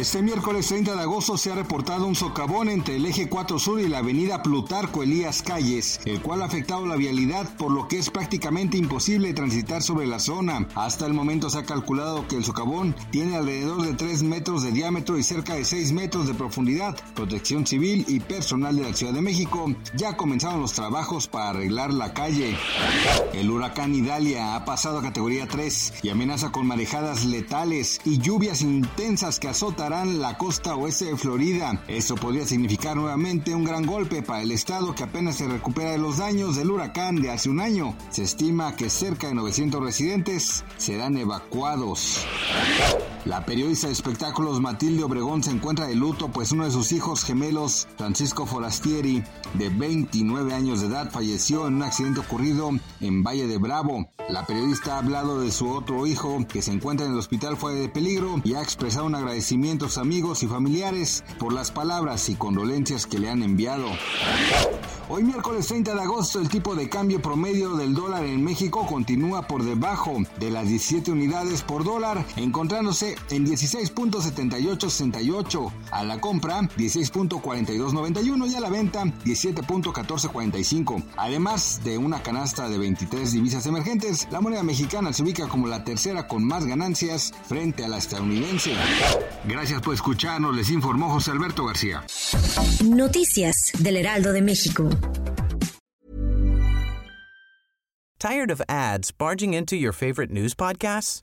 Este miércoles 30 de agosto se ha reportado un socavón entre el eje 4 Sur y la avenida Plutarco Elías Calles, el cual ha afectado la vialidad, por lo que es prácticamente imposible transitar sobre la zona. Hasta el momento se ha calculado que el socavón tiene alrededor de 3 metros de diámetro y cerca de 6 metros de profundidad. Protección Civil y personal de la Ciudad de México ya comenzaron los trabajos para arreglar la calle. El huracán Idalia ha pasado a categoría 3 y amenaza con marejadas letales y lluvias intensas que azotan la costa oeste de Florida. Esto podría significar nuevamente un gran golpe para el estado que apenas se recupera de los daños del huracán de hace un año. Se estima que cerca de 900 residentes serán evacuados. La periodista de espectáculos Matilde Obregón se encuentra de luto pues uno de sus hijos gemelos, Francisco Forastieri, de 29 años de edad, falleció en un accidente ocurrido en Valle de Bravo. La periodista ha hablado de su otro hijo que se encuentra en el hospital fuera de peligro y ha expresado un agradecimiento a sus amigos y familiares por las palabras y condolencias que le han enviado. Hoy miércoles 30 de agosto el tipo de cambio promedio del dólar en México continúa por debajo de las 17 unidades por dólar, encontrándose en 16.7868. A la compra 16.4291 y a la venta 17.1445. Además de una canasta de 23 divisas emergentes, la moneda mexicana se ubica como la tercera con más ganancias frente a la estadounidense. Gracias por escucharnos, les informó José Alberto García. Noticias del Heraldo de México. Tired of ads barging into your favorite news podcasts?